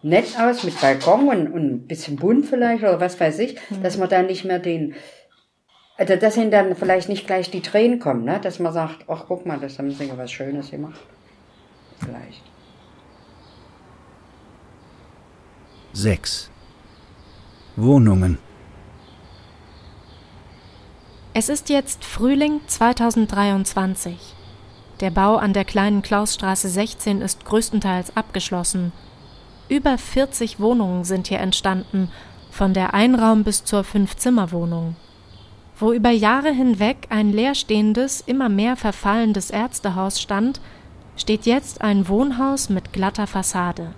nett aus mit Balkon und, und ein bisschen bunt vielleicht oder was weiß ich, mhm. dass man da nicht mehr den, also dass ihnen dann vielleicht nicht gleich die Tränen kommen, ne? dass man sagt, ach guck mal, das haben sie ja was Schönes gemacht. Vielleicht. 6. Wohnungen. Es ist jetzt Frühling 2023. Der Bau an der kleinen Klausstraße 16 ist größtenteils abgeschlossen. Über 40 Wohnungen sind hier entstanden, von der Einraum bis zur Fünf-Zimmer-Wohnung. Wo über Jahre hinweg ein leerstehendes, immer mehr verfallendes Ärztehaus stand, steht jetzt ein Wohnhaus mit glatter Fassade.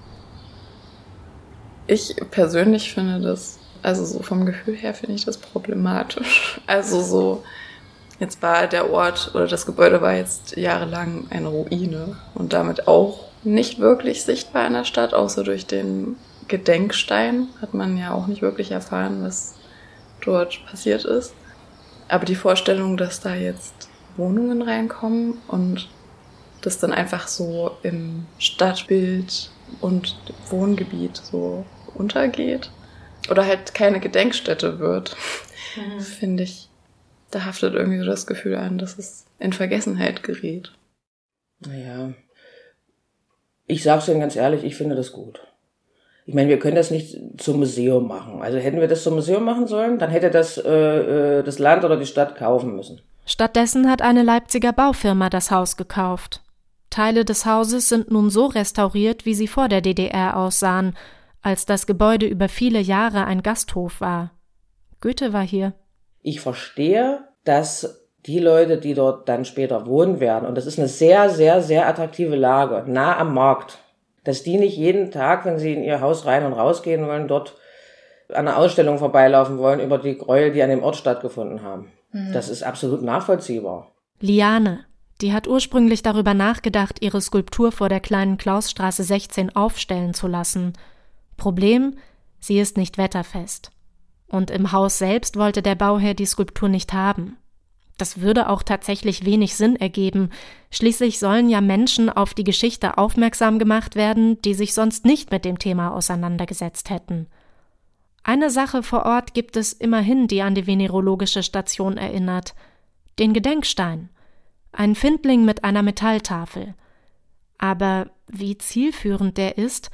Ich persönlich finde das, also so vom Gefühl her finde ich das problematisch. Also so, jetzt war der Ort oder das Gebäude war jetzt jahrelang eine Ruine und damit auch nicht wirklich sichtbar in der Stadt, außer durch den Gedenkstein hat man ja auch nicht wirklich erfahren, was dort passiert ist. Aber die Vorstellung, dass da jetzt Wohnungen reinkommen und das dann einfach so im Stadtbild und Wohngebiet so untergeht oder halt keine Gedenkstätte wird, mhm. finde ich, da haftet irgendwie so das Gefühl an, dass es in Vergessenheit gerät. Naja, ich sag's Ihnen ganz ehrlich, ich finde das gut. Ich meine, wir können das nicht zum Museum machen. Also hätten wir das zum Museum machen sollen, dann hätte das äh, äh das Land oder die Stadt kaufen müssen. Stattdessen hat eine Leipziger Baufirma das Haus gekauft. Teile des Hauses sind nun so restauriert, wie sie vor der DDR aussahen, als das Gebäude über viele Jahre ein Gasthof war. Goethe war hier. Ich verstehe, dass die Leute, die dort dann später wohnen werden, und das ist eine sehr, sehr, sehr attraktive Lage, nah am Markt, dass die nicht jeden Tag, wenn sie in ihr Haus rein und rausgehen wollen, dort an einer Ausstellung vorbeilaufen wollen über die Gräuel, die an dem Ort stattgefunden haben. Mhm. Das ist absolut nachvollziehbar. Liane, die hat ursprünglich darüber nachgedacht, ihre Skulptur vor der kleinen Klausstraße 16 aufstellen zu lassen. Problem, sie ist nicht wetterfest. Und im Haus selbst wollte der Bauherr die Skulptur nicht haben. Das würde auch tatsächlich wenig Sinn ergeben. Schließlich sollen ja Menschen auf die Geschichte aufmerksam gemacht werden, die sich sonst nicht mit dem Thema auseinandergesetzt hätten. Eine Sache vor Ort gibt es immerhin, die an die venerologische Station erinnert. Den Gedenkstein ein Findling mit einer Metalltafel. Aber wie zielführend der ist,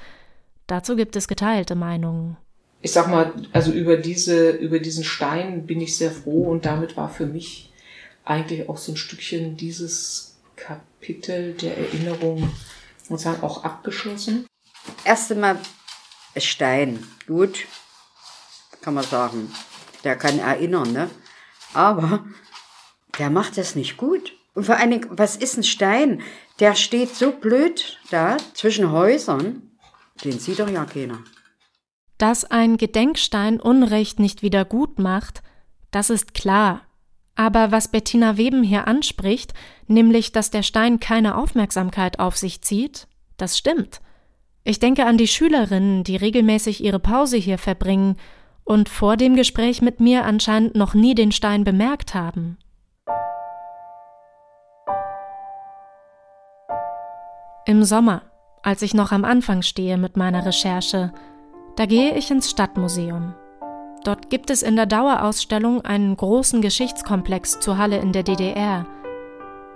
dazu gibt es geteilte Meinungen. Ich sag mal, also über diese, über diesen Stein bin ich sehr froh und damit war für mich eigentlich auch so ein Stückchen dieses Kapitel der Erinnerung und sagen auch abgeschlossen. Erst einmal Stein, gut, kann man sagen. Der kann erinnern, ne? Aber der macht es nicht gut. Und vor allen Dingen, was ist ein Stein? Der steht so blöd da zwischen Häusern. Den sieht doch ja keiner. Dass ein Gedenkstein Unrecht nicht wieder gut macht, das ist klar. Aber was Bettina Weben hier anspricht, nämlich, dass der Stein keine Aufmerksamkeit auf sich zieht, das stimmt. Ich denke an die Schülerinnen, die regelmäßig ihre Pause hier verbringen und vor dem Gespräch mit mir anscheinend noch nie den Stein bemerkt haben. Im Sommer, als ich noch am Anfang stehe mit meiner Recherche, da gehe ich ins Stadtmuseum. Dort gibt es in der Dauerausstellung einen großen Geschichtskomplex zur Halle in der DDR.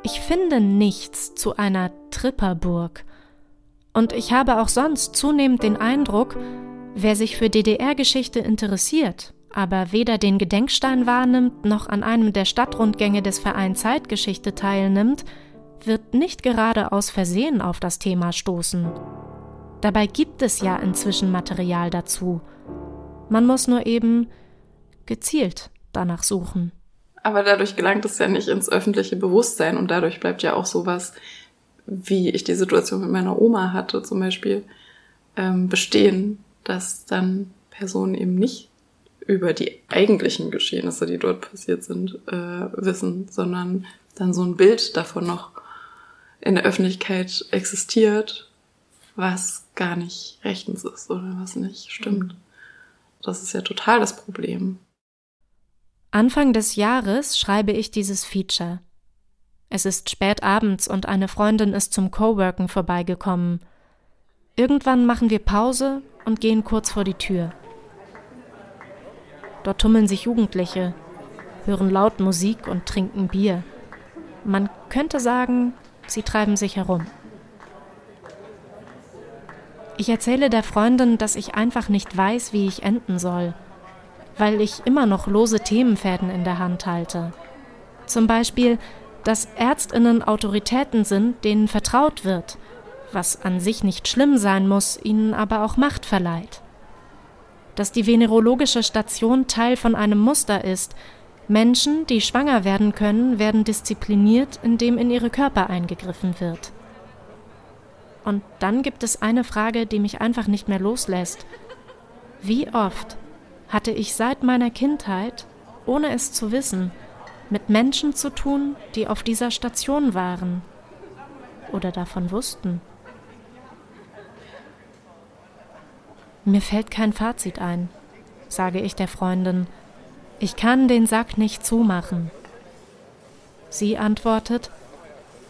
Ich finde nichts zu einer Tripperburg. Und ich habe auch sonst zunehmend den Eindruck, wer sich für DDR-Geschichte interessiert, aber weder den Gedenkstein wahrnimmt noch an einem der Stadtrundgänge des Vereins Zeitgeschichte teilnimmt, wird nicht gerade aus Versehen auf das Thema stoßen. Dabei gibt es ja inzwischen Material dazu. Man muss nur eben gezielt danach suchen. Aber dadurch gelangt es ja nicht ins öffentliche Bewusstsein und dadurch bleibt ja auch sowas, wie ich die Situation mit meiner Oma hatte zum Beispiel, ähm, bestehen, dass dann Personen eben nicht über die eigentlichen Geschehnisse, die dort passiert sind, äh, wissen, sondern dann so ein Bild davon noch in der Öffentlichkeit existiert, was gar nicht rechtens ist oder was nicht stimmt. Das ist ja total das Problem. Anfang des Jahres schreibe ich dieses Feature. Es ist spät abends und eine Freundin ist zum Coworken vorbeigekommen. Irgendwann machen wir Pause und gehen kurz vor die Tür. Dort tummeln sich Jugendliche, hören laut Musik und trinken Bier. Man könnte sagen, sie treiben sich herum. Ich erzähle der Freundin, dass ich einfach nicht weiß, wie ich enden soll, weil ich immer noch lose Themenfäden in der Hand halte. Zum Beispiel, dass Ärztinnen Autoritäten sind, denen vertraut wird, was an sich nicht schlimm sein muss, ihnen aber auch Macht verleiht. Dass die venerologische Station Teil von einem Muster ist, Menschen, die schwanger werden können, werden diszipliniert, indem in ihre Körper eingegriffen wird. Und dann gibt es eine Frage, die mich einfach nicht mehr loslässt. Wie oft hatte ich seit meiner Kindheit, ohne es zu wissen, mit Menschen zu tun, die auf dieser Station waren oder davon wussten? Mir fällt kein Fazit ein, sage ich der Freundin. Ich kann den Sack nicht zumachen. Sie antwortet,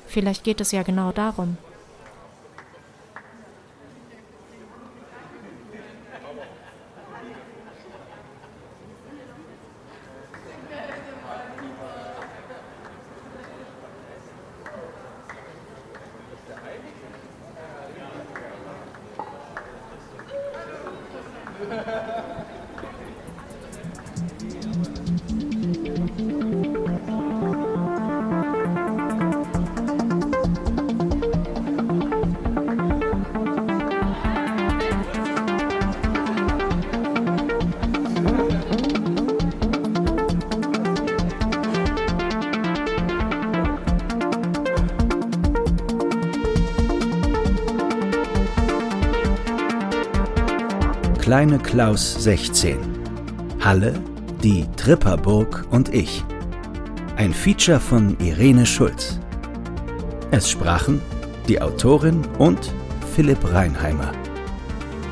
vielleicht geht es ja genau darum. Kleine Klaus 16. Halle, die Tripperburg und ich. Ein Feature von Irene Schulz. Es sprachen die Autorin und Philipp Reinheimer.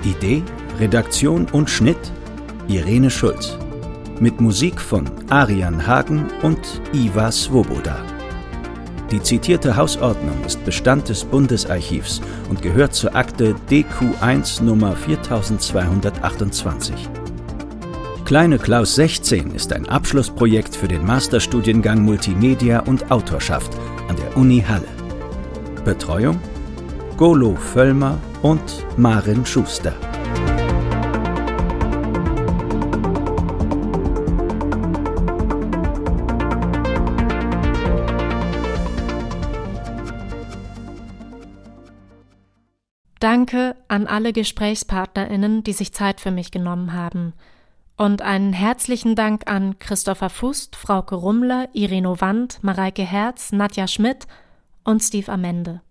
Idee, Redaktion und Schnitt Irene Schulz. Mit Musik von Arian Hagen und Iva Svoboda. Die zitierte Hausordnung ist Bestand des Bundesarchivs und gehört zur Akte DQ1 Nummer 4228. Kleine Klaus 16 ist ein Abschlussprojekt für den Masterstudiengang Multimedia und Autorschaft an der Uni Halle. Betreuung Golo Völlmer und Marin Schuster. An alle GesprächspartnerInnen, die sich Zeit für mich genommen haben. Und einen herzlichen Dank an Christopher Fust, Frauke Rummler, Irino Wand, Mareike Herz, Nadja Schmidt und Steve Amende.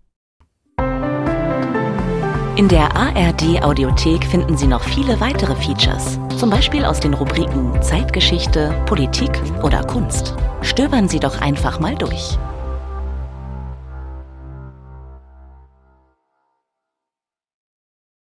In der ARD Audiothek finden Sie noch viele weitere Features, zum Beispiel aus den Rubriken Zeitgeschichte, Politik oder Kunst. Stöbern Sie doch einfach mal durch.